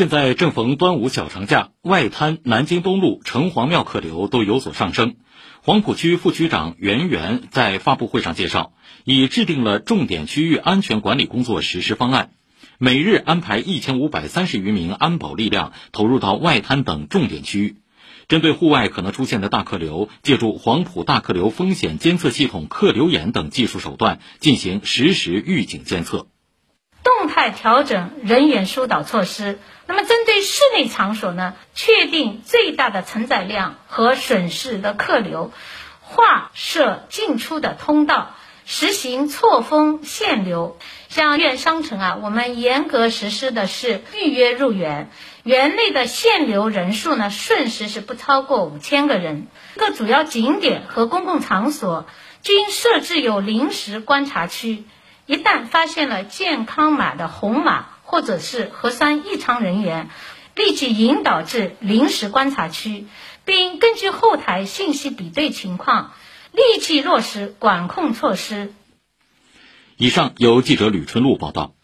现在正逢端午小长假，外滩、南京东路、城隍庙客流都有所上升。黄浦区副区长袁媛在发布会上介绍，已制定了重点区域安全管理工作实施方案，每日安排一千五百三十余名安保力量投入到外滩等重点区域，针对户外可能出现的大客流，借助黄浦大客流风险监测系统客流眼等技术手段，进行实时预警监测。动态调整人员疏导措施。那么，针对室内场所呢，确定最大的承载量和损失的客流，划设进出的通道，实行错峰限流。像院商城啊，我们严格实施的是预约入园，园内的限流人数呢，瞬时是不超过五千个人。各主要景点和公共场所均设置有临时观察区。一旦发现了健康码的红码或者是核酸异常人员，立即引导至临时观察区，并根据后台信息比对情况，立即落实管控措施。以上由记者吕春露报道。